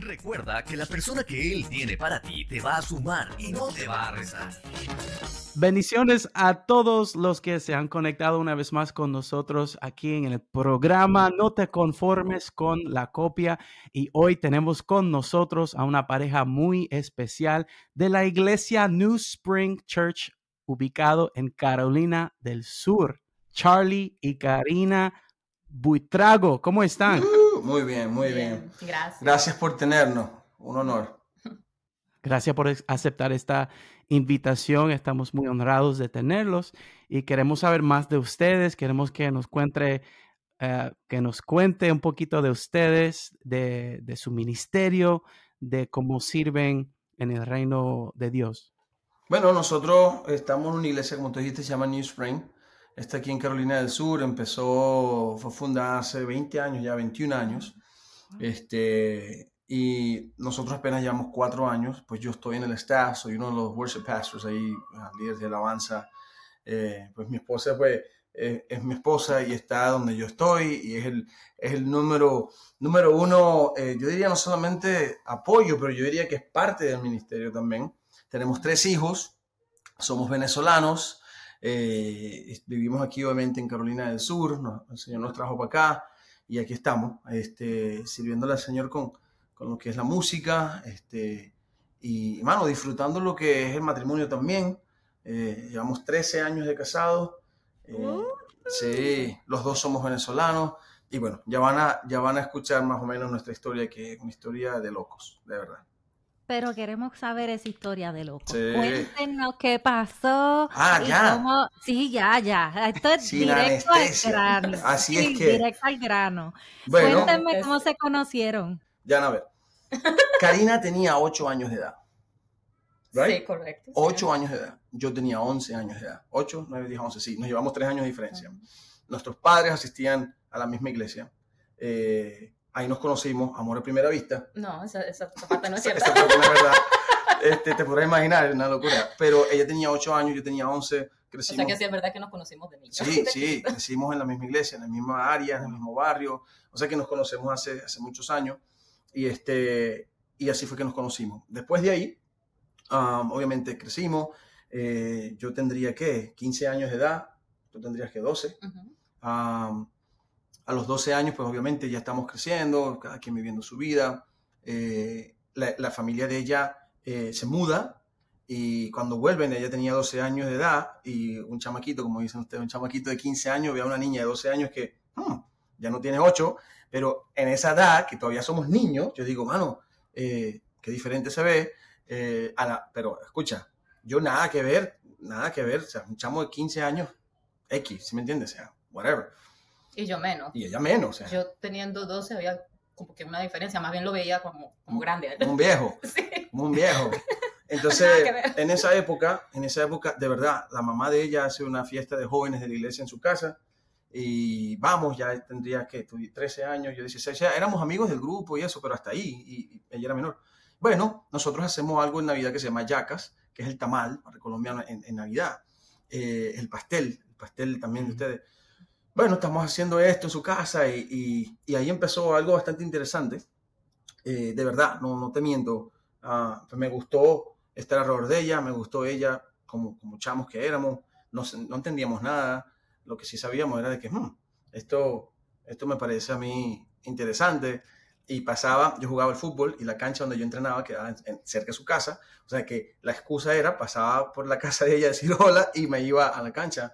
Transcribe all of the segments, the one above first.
Recuerda que la persona que Él tiene para ti te va a sumar y no te va a rezar. Bendiciones a todos los que se han conectado una vez más con nosotros aquí en el programa No te conformes con la copia y hoy tenemos con nosotros a una pareja muy especial de la iglesia New Spring Church ubicado en Carolina del Sur. Charlie y Karina Buitrago, ¿cómo están? Uh, muy bien, muy bien, Gracias. Gracias por tenernos. Un honor. Gracias por aceptar esta invitación. Estamos muy honrados de tenerlos y queremos saber más de ustedes. Queremos que nos cuente, eh, que nos cuente un poquito de ustedes, de, de, su ministerio, de cómo sirven en el reino de Dios. Bueno, nosotros estamos en una iglesia, como tú dijiste, se llama New Spring. Está aquí en Carolina del Sur. Empezó, fue fundada hace 20 años, ya 21 años. Este, y nosotros apenas llevamos cuatro años, pues yo estoy en el staff, soy uno de los worship pastors ahí, ah, líderes de alabanza. Eh, pues mi esposa pues, eh, es mi esposa y está donde yo estoy y es el, es el número, número uno, eh, yo diría no solamente apoyo, pero yo diría que es parte del ministerio también. Tenemos tres hijos, somos venezolanos, vivimos aquí obviamente en Carolina del Sur, el Señor nos trajo para acá y aquí estamos, este, sirviéndole al Señor con, con lo que es la música, este, y, mano, disfrutando lo que es el matrimonio también. Eh, llevamos 13 años de casados. Eh, uh. sí, los dos somos venezolanos. Y bueno, ya van, a, ya van a escuchar más o menos nuestra historia, que es una historia de locos, de verdad. Pero queremos saber esa historia de locos. Cuéntenos qué pasó. Ah, ya. Sí, ya, ya. Esto es directo al grano. Así es que. Directo al grano. Cuéntenme cómo se conocieron. Ya, a ver. Karina tenía 8 años de edad. Sí, correcto. 8 años de edad. Yo tenía 11 años de edad. 8, 9, 10, 11, sí. Nos llevamos 3 años de diferencia. Nuestros padres asistían a la misma iglesia. Eh, ahí nos conocimos, amor a primera vista. No, esa, esa, parte no es cierta. esa, parte no es verdad. Este, te podrás imaginar, es una locura. Pero ella tenía 8 años, yo tenía 11. Crecimos. O sea que sí es verdad que nos conocimos de niños. Sí, sí, crecimos en la misma iglesia, en la misma área, en el mismo barrio. O sea que nos conocemos hace, hace muchos años. Y, este, y así fue que nos conocimos. Después de ahí, um, obviamente crecimos. Eh, yo tendría que 15 años de edad, tú tendrías que 12. Um, a los 12 años, pues obviamente ya estamos creciendo, cada quien viviendo su vida. Eh, la, familia de ella eh, se muda y cuando vuelven, ella tenía 12 años de edad y un chamaquito, como dicen ustedes, un chamaquito de 15 años, ve a una niña de 12 años que hmm, ya no tiene 8 pero en esa edad, que todavía somos niños, yo digo, mano, eh, qué diferente se ve. Eh, pero escucha, yo nada que ver, nada que ver, o sea, un chamo de 15 años, X, ¿sí me entiendes? O sea, whatever. Y yo menos. Y ella menos. O sea. Yo teniendo 12 había como que una diferencia, más bien lo veía como, como grande. Como un viejo. sí. Como un viejo. Entonces, en esa época, en esa época, de verdad, la mamá de ella hace una fiesta de jóvenes de la iglesia en su casa y vamos, ya tendría que 13 años, yo 16, ya éramos amigos del grupo y eso, pero hasta ahí, y, ella era menor. Bueno, nosotros hacemos algo en Navidad que se llama yacas, que es el tamal para colombiano en, en Navidad, eh, el pastel, el pastel también de ustedes. Bueno, estamos haciendo esto en su casa y, y, ahí empezó algo bastante interesante. Eh, de verdad, no, no te miento, ah, me gustó estar alrededor de ella, me gustó ella como, como chamos que éramos, no, entendíamos nada, lo que sí sabíamos era de que hmm, esto, esto me parece a mí interesante. Y pasaba, yo jugaba el fútbol y la cancha donde yo entrenaba quedaba cerca de su casa. O sea que la excusa era, pasaba por la casa de ella a decir hola y me iba a la cancha.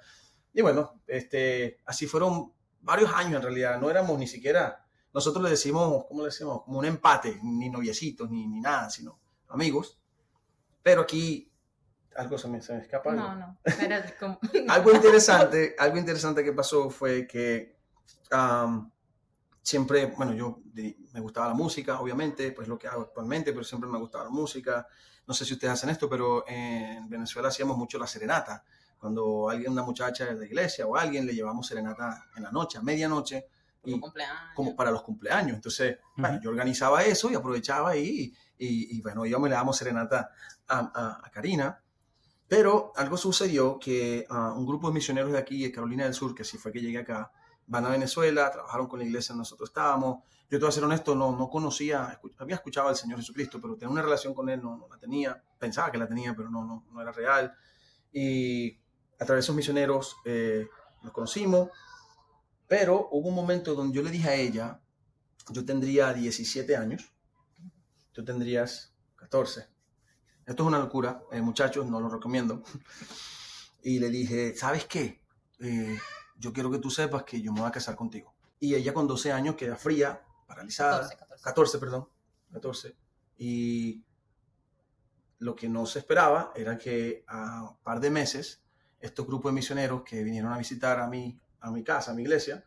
Y bueno, este, así fueron varios años en realidad. No éramos ni siquiera, nosotros le decimos, ¿cómo le decimos? Como un empate, ni noviecitos, ni, ni nada, sino amigos. Pero aquí algo se me, escapa. No, no. algo interesante, algo interesante que pasó fue que siempre, bueno, yo me gustaba la música, obviamente, pues lo que hago actualmente, pero siempre me ha gustado la música. No sé si ustedes hacen esto, pero en Venezuela hacíamos mucho la serenata. Cuando alguien, una muchacha de la iglesia o alguien, le llevamos serenata en la noche, a medianoche, Como y cumpleaños. como para los cumpleaños. Entonces, bueno, Ujú. yo organizaba eso y aprovechaba ahí y, y, bueno, íbamos y le damos serenata a, a- a Karina. Pero algo sucedió que ah, un grupo de misioneros de aquí, de Carolina del Sur, que así fue que llegué acá, van a Venezuela, trabajaron con la iglesia donde nosotros estábamos. Yo te voy a ser honesto, no, no conocía, escu- había escuchado al Señor Jesucristo, pero tener una relación con Él no, no la tenía. Pensaba que la tenía, pero no, no, no era real. Y a través de esos misioneros eh, nos conocimos, pero hubo un momento donde yo le dije a ella, yo tendría 17 años, tú tendrías 14. Esto es una locura, eh, muchachos, no lo recomiendo. Y le dije, ¿sabes qué? Eh, yo quiero que tú sepas que yo me voy a casar contigo. Y ella con 12 años queda fría, paralizada. 14, 14. 14, perdón. 14. Y lo que no se esperaba era que a un par de meses, estos grupos de misioneros que vinieron a visitar a mi, a mi casa, a mi iglesia,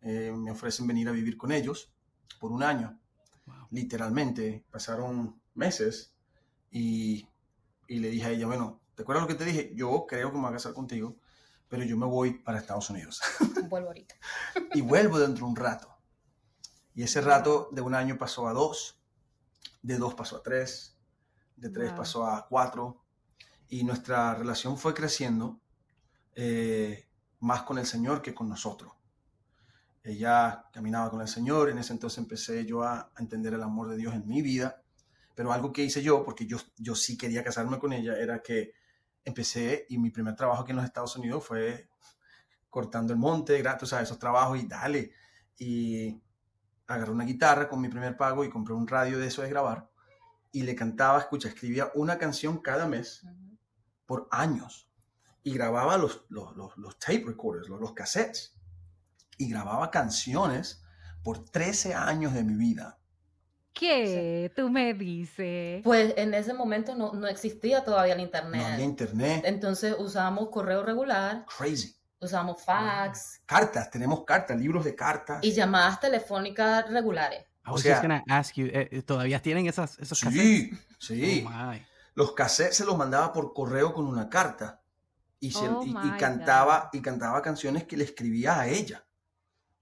eh, me ofrecen venir a vivir con ellos por un año. Wow. Literalmente, pasaron meses y, y le dije a ella, bueno, ¿te acuerdas lo que te dije? Yo creo que me voy a casar contigo, pero yo me voy para Estados Unidos Vuelvo ahorita. y vuelvo dentro de un rato. Y ese rato de un año pasó a dos, de dos pasó a tres, de tres Wow. pasó a cuatro, y nuestra relación fue creciendo eh, más con el Señor que con nosotros. Ella caminaba con el Señor, en ese entonces empecé yo a, a entender el amor de Dios en mi vida, pero algo que hice yo, porque yo, yo sí quería casarme con ella, era que empecé y mi primer trabajo aquí en los Estados Unidos fue cortando el monte, gratis a esos trabajos y dale. Y agarré una guitarra con mi primer pago y compré un radio de eso de grabar y le cantaba, escucha, escribía una canción cada mes por años y grababa los, los, los, los tape recorders, los, los cassettes y grababa canciones por 13 años de mi vida. ¿Qué tú me dices? Pues en ese momento no, no existía todavía el No internet. había internet, Entonces usábamos correo regular, crazy. usábamos fax Cartas, tenemos cartas, libros de cartas. y llamadas telefónicas regulares. I O was sea- just gonna ask you, eh, eh, ¿todavía tienen esas, esos cassettes? Sí, sí. Oh, my. los cassettes se los mandaba por correo con una carta y, se- Oh y- y my cantaba y cantaba canciones que le escribía a ella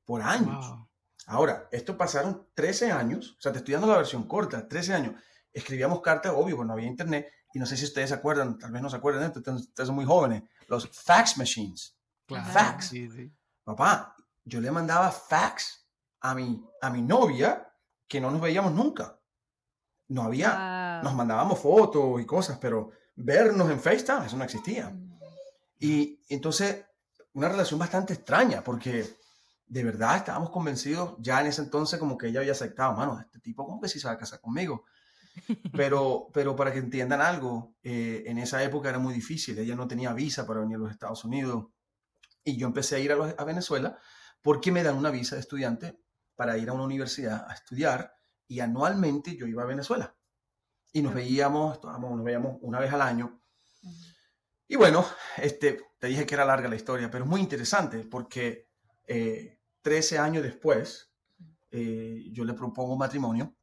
por años. Wow. Ahora, esto pasaron 13 años, o sea, te estoy dando la versión corta, 13 años. Escribíamos cartas, obvio, pues no había internet y no sé si ustedes se acuerdan, tal vez no se acuerdan ustedes ustedes son muy jóvenes, los fax machines. Claro, Fax. sí, sí. Papá, yo le mandaba fax a mi, a mi novia que no nos veíamos nunca. No había, Wow. nos mandábamos fotos y cosas, pero vernos en FaceTime, eso no existía. Y entonces, una relación bastante extraña, porque de verdad estábamos convencidos ya en ese entonces como que ella había aceptado, mano, este tipo como que sí se va a casar conmigo. Pero, pero para que entiendan algo, eh, en esa época era muy difícil, ella no tenía visa para venir a los Estados Unidos. Y yo empecé a ir a, los- a Venezuela porque me dan una visa de estudiante para ir a una universidad a estudiar y anualmente yo iba a Venezuela. Y nos veíamos, estábamos- nos veíamos una vez al año y bueno, este, te dije que era larga la historia, pero es muy interesante porque eh, 13 años después eh, yo le propongo matrimonio.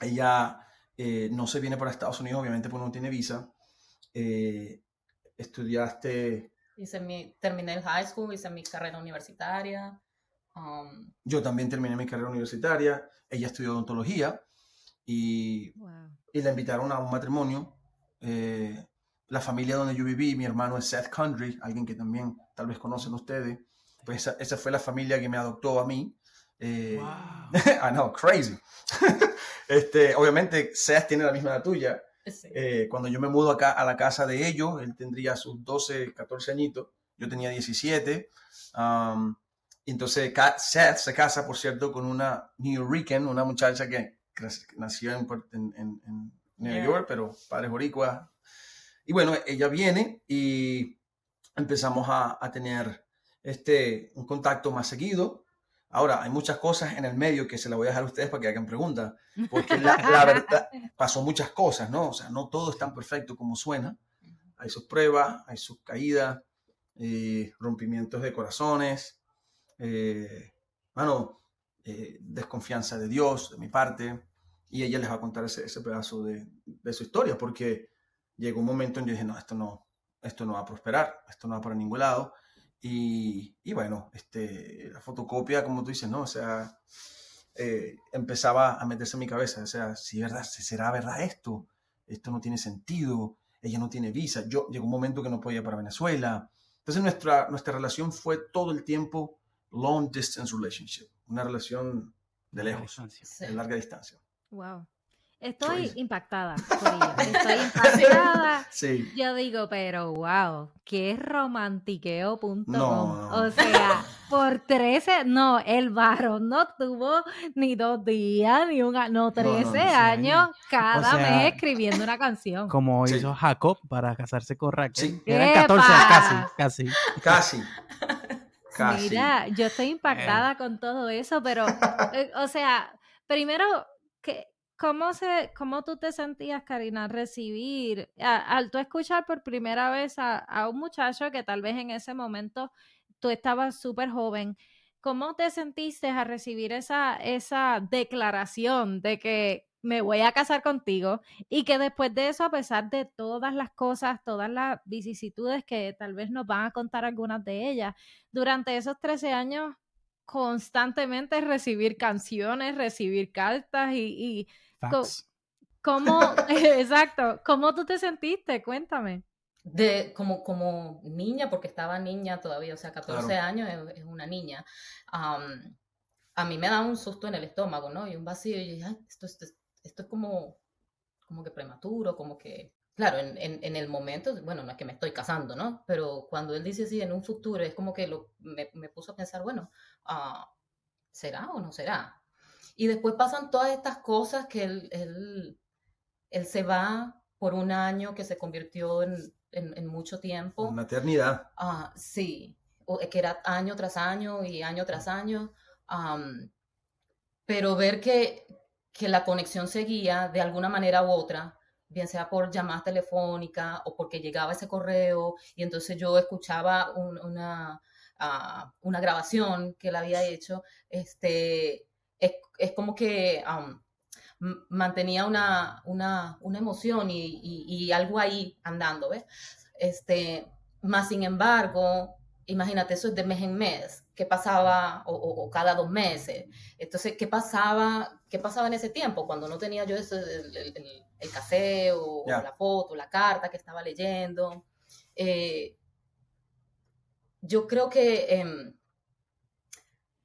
Ella eh, no se viene para Estados Unidos, obviamente, porque no tiene visa. Eh, estudiaste, Hice mi, terminé el high school, hice mi carrera universitaria. um, yo también terminé mi carrera universitaria. Ella estudió odontología y Wow. y la invitaron a un matrimonio. Eh, la familia donde yo viví, mi hermano es Seth Condry, alguien que también tal vez conocen ustedes. Pues esa, esa fue la familia que me adoptó a mí. Eh, Wow. I know, crazy. este, obviamente, Seth tiene la misma edad tuya. sí. Eh, cuando yo me mudo acá a la casa de ellos, él tendría sus 12, 14 añitos. Yo tenía 17. Um, entonces Seth se casa, por cierto, con una New Yorkian, una muchacha que nació en, en- en- New Yeah. York, pero padres boricua. Y bueno, ella viene y empezamos a, a tener este, un contacto más seguido. Ahora, hay muchas cosas en el medio que se las voy a dejar a ustedes para que hagan preguntas, porque la, la verdad pasó muchas cosas, ¿no? O sea, no todo es tan perfecto como suena. Hay sus pruebas, hay sus caídas, eh, rompimientos de corazones. Eh, mano, eh, desconfianza de Dios, de mi parte, y ella les va a contar ese, ese pedazo de, de, su historia, porque llegó un momento en que yo dije, no, esto no, esto no va a prosperar, esto no va para ningún lado, y, y bueno, este, la fotocopia, como tú dices, ¿no? O sea, eh, empezaba a meterse en mi cabeza, o sea, si verdad, será verdad esto, esto no tiene sentido, ella no tiene visa, yo llegó un momento que no podía ir para Venezuela, entonces nuestra, nuestra relación fue todo el tiempo long distance relationship, una relación de lejos, de larga distancia. Wow. Estoy impactada por ello. Estoy impactada. Sí. Yo digo, pero wow, qué romantiqueo.com. No, O sea, por 13, no, el varón no tuvo ni dos días, ni un no, 13 años cada mes escribiendo una canción. Como hizo Jacob para casarse con Raquel. Sí. Eran 14, casi, casi. Casi. Casi. Mira, yo estoy impactada eh. con todo eso, pero, eh, o sea, primero, que ¿Cómo, se, ¿Cómo tú te sentías, Karina, recibir, al tú escuchar por primera vez a, un muchacho que tal vez en ese momento tú estabas súper joven, ¿cómo te sentiste a recibir esa, esa declaración de que me voy a casar contigo y que después de eso, a pesar de todas las cosas, todas las vicisitudes que tal vez nos van a contar algunas de ellas, durante esos 13 años constantemente recibir canciones, recibir cartas y, ¿Cómo, exacto, cómo tú te sentiste? Cuéntame. De, como, como niña, porque estaba niña todavía, o sea, 14 años es, una niña. a mí me da un susto en el estómago, ¿no? Y un vacío, y yo esto, esto, esto, es como, como que prematuro, como que, claro, en, en, el momento, bueno, no es que me estoy casando, ¿no? Pero cuando él dice así, en un futuro, es como que lo, me, me puso a pensar, bueno, uh, ¿será o no será? Y después pasan todas estas cosas que él, él, él se va por un año que se convirtió en, en, mucho tiempo. Una eternidad. Ah, sí, que era año tras año y año tras año. pero ver que, que la conexión seguía de alguna manera u otra, bien sea por llamadas telefónicas o porque llegaba ese correo y entonces yo escuchaba una, uh, una grabación que él había hecho, este, es, como que mantenía una, una, una emoción y, y, algo ahí andando, ¿ves? Este, más sin embargo, imagínate, eso es de mes en mes, ¿qué pasaba? O, o, cada dos meses. Entonces, ¿qué pasaba, ¿qué pasaba en ese tiempo? Cuando no tenía yo eso, el, el, el café o, la foto, la carta que estaba leyendo. Eh, yo creo que... Eh,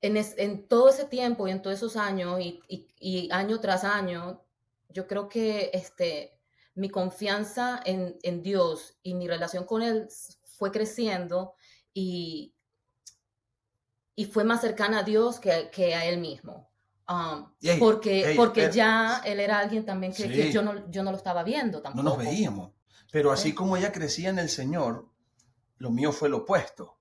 en, todo ese tiempo y en todos esos años y, año tras año, yo creo que este, mi confianza en, Dios y mi relación con Él fue creciendo y, y fue más cercana a Dios que, que a Él mismo. Um, porque porque ya Él era alguien también que, yo, no, yo no lo estaba viendo tampoco. No nos veíamos. Pero así como ella crecía en el Señor, lo mío fue lo opuesto.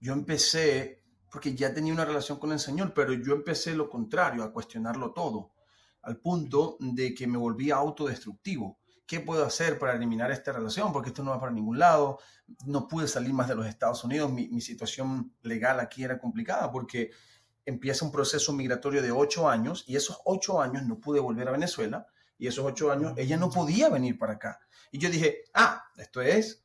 Yo empecé porque ya tenía una relación con el Señor, pero yo empecé lo contrario, a cuestionarlo todo, al punto de que me volví autodestructivo. ¿Qué puedo hacer para eliminar esta relación? Porque esto no va para ningún lado. No pude salir más de los Estados Unidos. Mi, situación legal aquí era complicada porque empieza un proceso migratorio de ocho años y esos ocho años no pude volver a Venezuela y esos ocho años ella no podía venir para acá. Y yo dije, ah, esto es,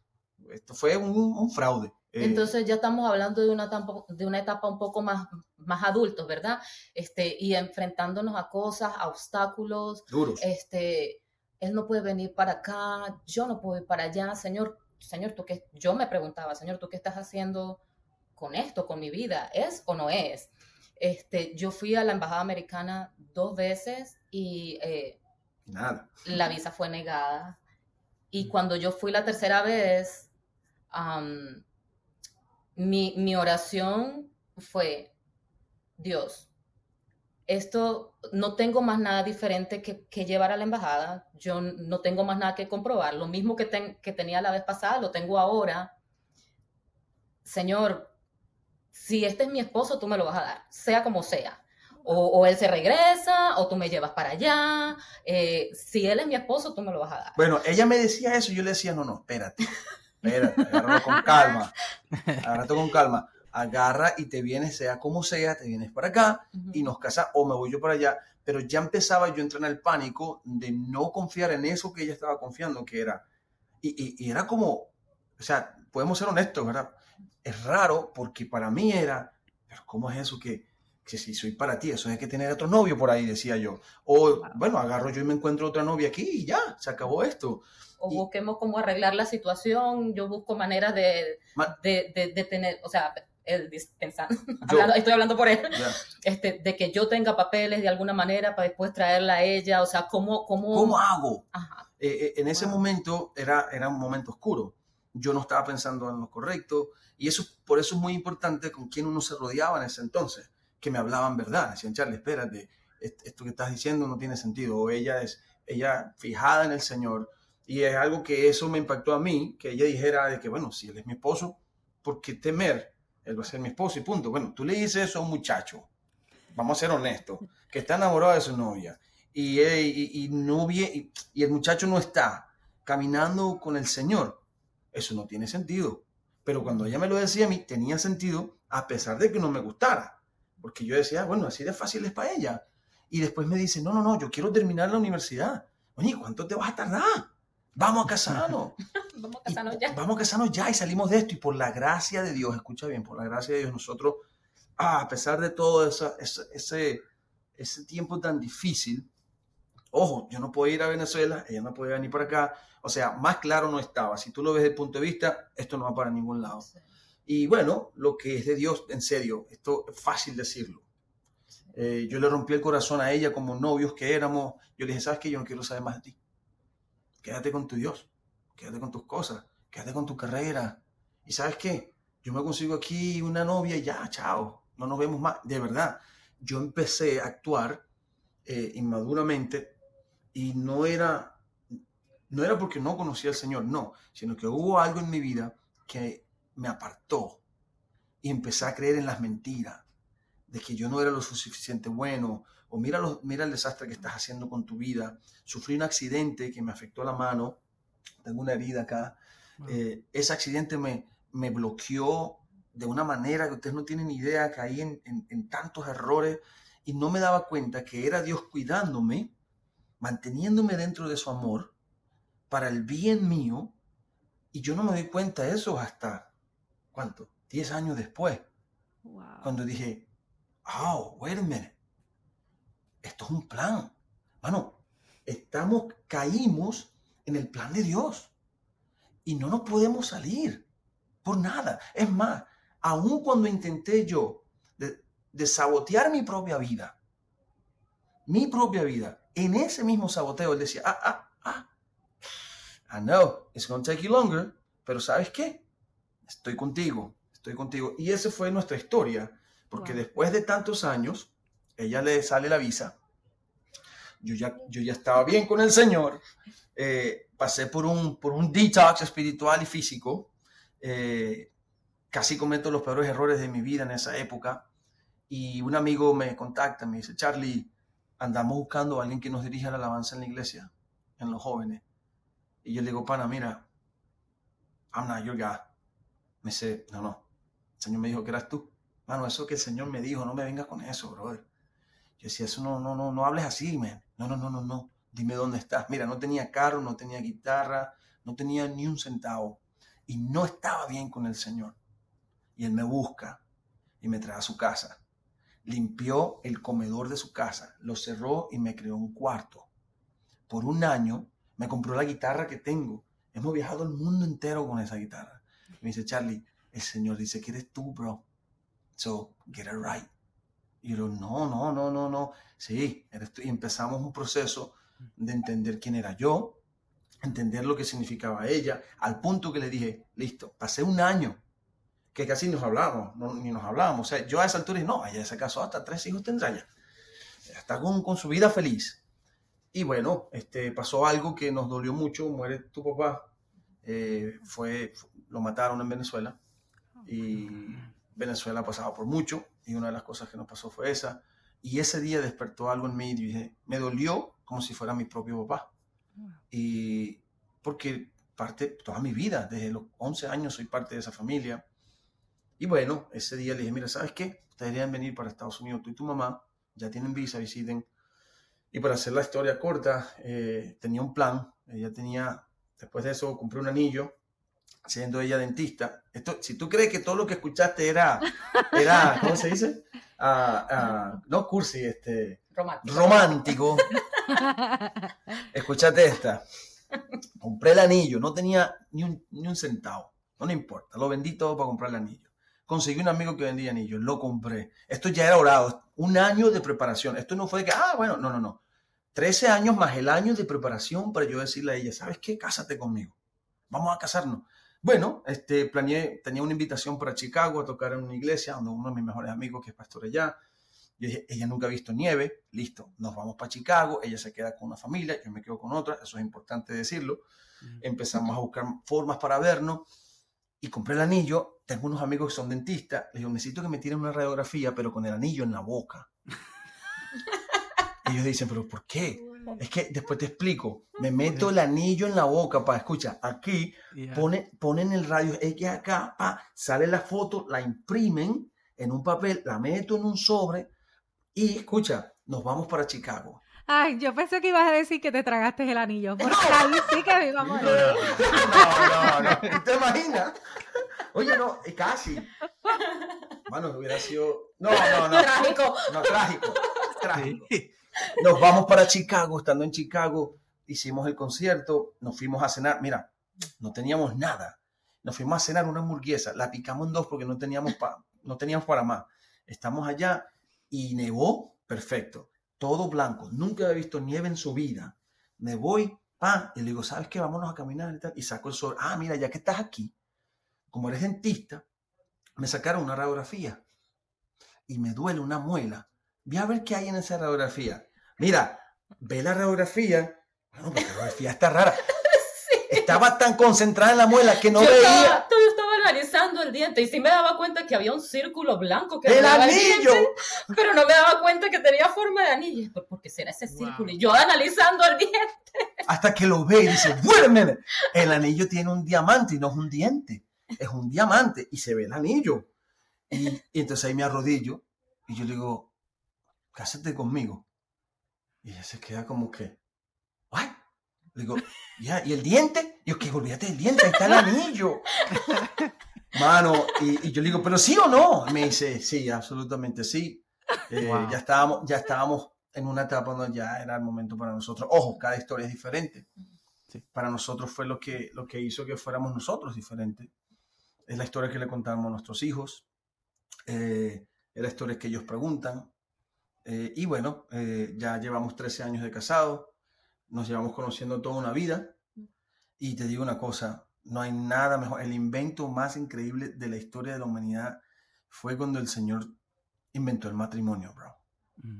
esto fue un fraude. Eh, Entonces ya estamos hablando de una, etapa, de una etapa un poco más, más adultos, ¿verdad? Este, y enfrentándonos a cosas, a obstáculos. Duros. Este, él no puede venir para acá, yo no puedo ir para allá. Señor, Señor, tú qué, yo me preguntaba, Señor, ¿tú qué estás haciendo con esto, con mi vida? ¿Es o no es? Este, yo fui a la embajada americana dos veces y eh, Nada. la visa fue negada. Y cuando yo fui la tercera vez, mi, oración fue, Dios, esto no tengo más nada diferente que, llevar a la embajada, yo no tengo más nada que comprobar, lo mismo que, que tenía la vez pasada, lo tengo ahora. Señor, si este es mi esposo, tú me lo vas a dar, sea como sea. O, él se regresa, o tú me llevas para allá. Eh, si él es mi esposo, tú me lo vas a dar. Bueno, ella me decía eso, yo le decía, no, no, espérate espérate, agárralo con calma, agárrate con calma. agarra y te vienes, sea como sea, te vienes para acá y nos casamos, o me voy yo para allá. Pero ya empezaba yo a entrar en el pánico de no confiar en eso que ella estaba confiando, que era. Y, y, era como, o sea, podemos ser honestos, ¿verdad? Es raro porque para mí era, pero ¿cómo es eso que, que si soy para ti, eso hay que tener otro novio por ahí, decía yo. O, bueno, agarro yo y me encuentro otra novia aquí y ya, se acabó esto o busquemos cómo arreglar la situación, yo busco maneras de, de, de, tener, o sea, él pensando, estoy hablando por él, este, de que yo tenga papeles de alguna manera para después traerla a ella, o sea, ¿cómo, cómo... ¿Cómo hago? Eh, eh, en ese momento era, era un momento oscuro, yo no estaba pensando en lo correcto, y eso, por eso es muy importante con quién uno se rodeaba en ese entonces, que me hablaban verdad, decían, Charlie, espérate, esto que estás diciendo no tiene sentido, o ella es, ella fijada en el Señor, y es algo que eso me impactó a mí, que ella dijera de que, bueno, si él es mi esposo, ¿por qué temer? Él va a ser mi esposo y punto. Bueno, tú le dices eso a un muchacho, vamos a ser honestos, que está enamorado de su novia y, y, y, y el muchacho no está caminando con el Señor. Eso no tiene sentido. Pero cuando ella me lo decía a mí, tenía sentido a pesar de que no me gustara. Porque yo decía, bueno, así de fácil es para ella. Y después me dice, no, no, no, yo quiero terminar la universidad. Oye, ¿cuánto te vas a tardar? Vamos a casarnos. vamos a casarnos ya. Vamos a casarnos ya y salimos de esto. Y por la gracia de Dios, escucha bien, por la gracia de Dios, nosotros, ah, a pesar de todo ese, ese, ese tiempo tan difícil, ojo, yo no puedo ir a Venezuela, ella no puede venir para acá. O sea, más claro no estaba. Si tú lo ves desde el punto de vista, esto no va para ningún lado. Y bueno, lo que es de Dios, en serio, esto es fácil decirlo. Eh, yo le rompí el corazón a ella como novios que éramos. Yo le dije, ¿sabes qué? Yo no quiero saber más de ti. Quédate con tu Dios, quédate con tus cosas, quédate con tu carrera. ¿Y sabes qué? Yo me consigo aquí una novia y ya, chao, no nos vemos más. De verdad, yo empecé a actuar eh, inmaduramente y no era, no era porque no conocía al Señor, no, sino que hubo algo en mi vida que me apartó y empecé a creer en las mentiras de que yo no era lo suficiente bueno o mira, mira el desastre que estás haciendo con tu vida. Sufrí un accidente que me afectó la mano, tengo una herida acá. Eh, ese accidente me, me bloqueó de una manera que ustedes no tienen idea, caí en, en, tantos errores y no me daba cuenta que era Dios cuidándome, manteniéndome dentro de su amor para el bien mío y yo no me doy cuenta de eso hasta, ¿cuánto? Diez años después. Cuando dije, oh, wait a minute esto es un plan. Bueno, estamos, caímos en el plan de Dios y no nos podemos salir por nada. Es más, aun cuando intenté yo de, sabotear mi propia vida, mi propia vida, en ese mismo saboteo, él decía, ah, ah, ah, I know, it's going to take you longer, pero ¿sabes qué? Estoy contigo, estoy contigo. Y esa fue nuestra historia, porque después de tantos años, ella le sale la visa. Yo ya, yo ya estaba bien con el Señor. Eh, pasé por un, por un detox espiritual y físico. Eh, casi cometo los peores errores de mi vida en esa época. Y un amigo me contacta, me dice, Charlie, andamos buscando a alguien que nos dirija la alabanza en la iglesia, en los jóvenes. Y yo le digo, pana, mira, I'm not your guy. Me dice, no, no, el Señor me dijo que eras tú. Mano, eso que el Señor me dijo, no me vengas con eso, brother. Yo decía, eso no, no, no, no hables así, man. No, no, no, no, no. Dime dónde estás. Mira, no tenía carro, no tenía guitarra, no tenía ni un centavo. Y no estaba bien con el Señor. Y Él me busca y me trae a su casa. Limpió el comedor de su casa, lo cerró y me creó un cuarto. Por un año me compró la guitarra que tengo. Hemos viajado el mundo entero con esa guitarra. me dice, Charlie, el Señor dice que eres tú, bro. So, get it right. Y yo, no, no, no, no, no. Sí, y empezamos un proceso de entender quién era yo, entender lo que significaba ella, al punto que le dije, listo, pasé un año que casi nos hablábamos, ni nos hablábamos. O sea, yo a esa altura dije, no, ella se casó, hasta tres hijos tendrá ya. Está con, con su vida feliz. Y bueno, este, pasó algo que nos dolió mucho, muere tu papá, eh, fue, lo mataron en Venezuela y Venezuela ha pasado por mucho y una de las cosas que nos pasó fue esa. Y ese día despertó algo en mí y dije, me dolió como si fuera mi propio papá. Y porque parte, toda mi vida, desde los 11 años soy parte de esa familia. Y bueno, ese día le dije, mira, ¿sabes qué? Ustedes deberían venir para Estados Unidos, tú y tu mamá, ya tienen visa, visiten. Y para hacer la historia corta, eh, tenía un plan, ella tenía, después de eso, compré un anillo, siendo ella dentista. Esto, si tú crees que todo lo que escuchaste era, era ¿cómo se dice? Ah, ah, no cursi, este, Romántico. romántico. Escúchate esta. Compré el anillo, no tenía ni un, ni un centavo, no me importa, lo vendí todo para comprar el anillo. Conseguí un amigo que vendía anillos, lo compré. Esto ya era orado, un año de preparación. Esto no fue de que, ah, bueno, no, no, no. 13 años más el año de preparación para yo decirle a ella, ¿sabes qué? Cásate conmigo. Vamos a casarnos. Bueno, este, planeé, tenía una invitación para Chicago a tocar en una iglesia, donde uno de mis mejores amigos, que es pastor allá, yo dije, ella nunca ha visto nieve, listo, nos vamos para Chicago, ella se queda con una familia, yo me quedo con otra, eso es importante decirlo. Empezamos a buscar formas para vernos y compré el anillo. Tengo unos amigos que son dentistas, les digo, necesito que me tiren una radiografía, pero con el anillo en la boca. Ellos dicen, pero ¿por qué? Es que después te explico. Me meto el anillo en la boca, pa, escucha, aquí Yeah. pone, ponen el radio X acá, pa, sale la foto, la imprimen en un papel, la meto en un sobre y escucha, nos vamos para Chicago. Ay, yo pensé que ibas a decir que te tragaste el anillo. Porque ahí sí que me iba a morir. No, no, no. ¿Te imaginas? Oye, no, eh, casi. Bueno, hubiera sido. No, no, no. Trágico. No, trágico. Trágico. Sí. Nos vamos para Chicago. Estando en Chicago, hicimos el concierto. Nos fuimos a cenar. Mira, no teníamos nada. Nos fuimos a cenar una hamburguesa. La picamos en dos porque no teníamos, pa- no teníamos para más. Estamos allá y nevó. Perfecto. Todo blanco. Nunca había visto nieve en su vida. Me voy, pa, y le digo, ¿sabes qué? Vámonos a caminar y tal. Y saco el sobre. Ah, mira, ya que estás aquí, como eres dentista, me sacaron una radiografía y me duele una muela. Ve a ver qué hay en esa radiografía. Mira, ve la radiografía. Bueno, la radiografía está rara. Estaba tan concentrada en la muela que no yo, veía estaba, yo estaba analizando el diente y sí me daba cuenta que había un círculo blanco que el anillo. diente, pero no me daba cuenta que tenía forma de anillo. ¿Por, por qué será ese Wow. círculo? Y yo analizando el diente. Hasta que lo ve y dice, minute. El anillo tiene un diamante y no es un diente. Es un diamante y se ve el anillo. Y, y entonces ahí me arrodillo y yo le digo, cásate conmigo. Y ella se queda como que, ¿what? Le digo, ya, ¿y el diente? Y yo, que olvídate del diente, ahí está el anillo. Mano, y, y yo le digo, ¿pero sí o no? Y me dice, sí, absolutamente sí. Eh, Wow. ya, estábamos, ya estábamos en una etapa donde ya era el momento para nosotros. Ojo, cada historia es diferente. Sí. Para nosotros fue lo que, lo que hizo que fuéramos nosotros diferentes. Es la historia que le contamos a nuestros hijos. eh, es la historia que ellos preguntan. Eh, y bueno, eh, ya llevamos 13 años de casados. Nos llevamos conociendo toda una vida. Y te digo una cosa, no hay nada mejor. El invento más increíble de la historia de la humanidad fue cuando el Señor inventó el matrimonio, bro. Mm.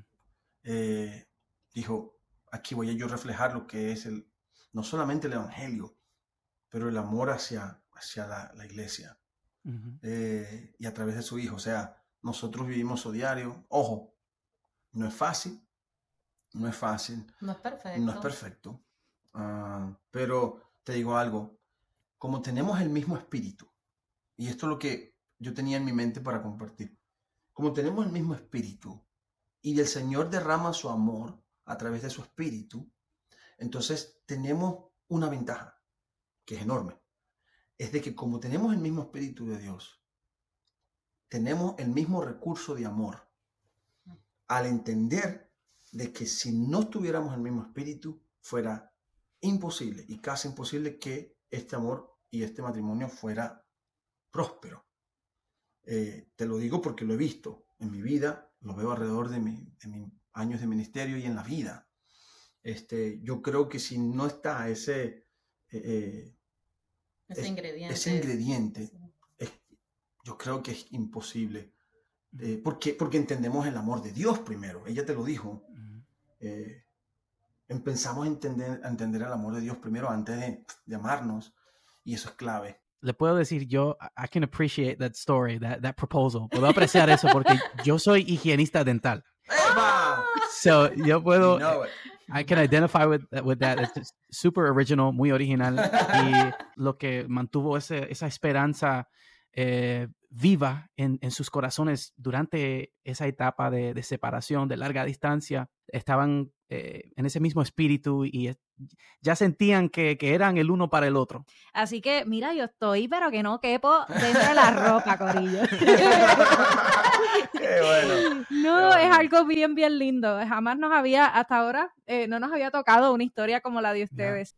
Eh, dijo, aquí voy a yo reflejar lo que es el, no solamente el Evangelio, pero el amor hacia, hacia la, la iglesia eh, y a través de su Hijo. O sea, nosotros vivimos su diario. Ojo, no es fácil, no es fácil, No es perfecto. no es perfecto, ah, pero te digo algo, como tenemos el mismo espíritu, y esto es lo que yo tenía en mi mente para compartir, como tenemos el mismo espíritu y el Señor derrama su amor a través de su espíritu, entonces tenemos una ventaja que es enorme, es de que como tenemos el mismo espíritu de Dios, tenemos el mismo recurso de amor, al entender de que si no tuviéramos el mismo espíritu, fuera imposible y casi imposible que este amor y este matrimonio fuera próspero. Eh, te lo digo porque lo he visto en mi vida, lo veo alrededor de, mi- de mis años de ministerio y en la vida. Este, yo creo que si no está ese, eh, eh, Ese es- ingrediente. ese ingrediente, Sí. es- yo creo que es imposible. Eh, ¿por qué? Porque entendemos el amor de Dios primero. Ella te lo dijo. Eh, empezamos a entender, a entender el amor de Dios primero antes de, de amarnos. Y eso es clave. Le puedo decir yo, I can appreciate that story, that, that proposal. Puedo apreciar eso porque yo soy higienista dental. ¡Eva! So, yo You puedo, know it. I can identify with, with that. It's super original, muy original. Y lo que mantuvo ese, esa esperanza eh, viva en, sus corazones durante esa etapa de, separación, de larga distancia. Estaban eh, en ese mismo espíritu y ya sentían que, eran el uno para el otro. Así que, mira, yo estoy, pero que no quepo dentro de la ropa, Corillo. Qué bueno. No, es algo bien, bien lindo. Jamás nos había, hasta ahora, eh, no nos había tocado una historia como la de ustedes.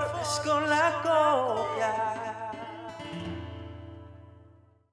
borðs skóla gópjar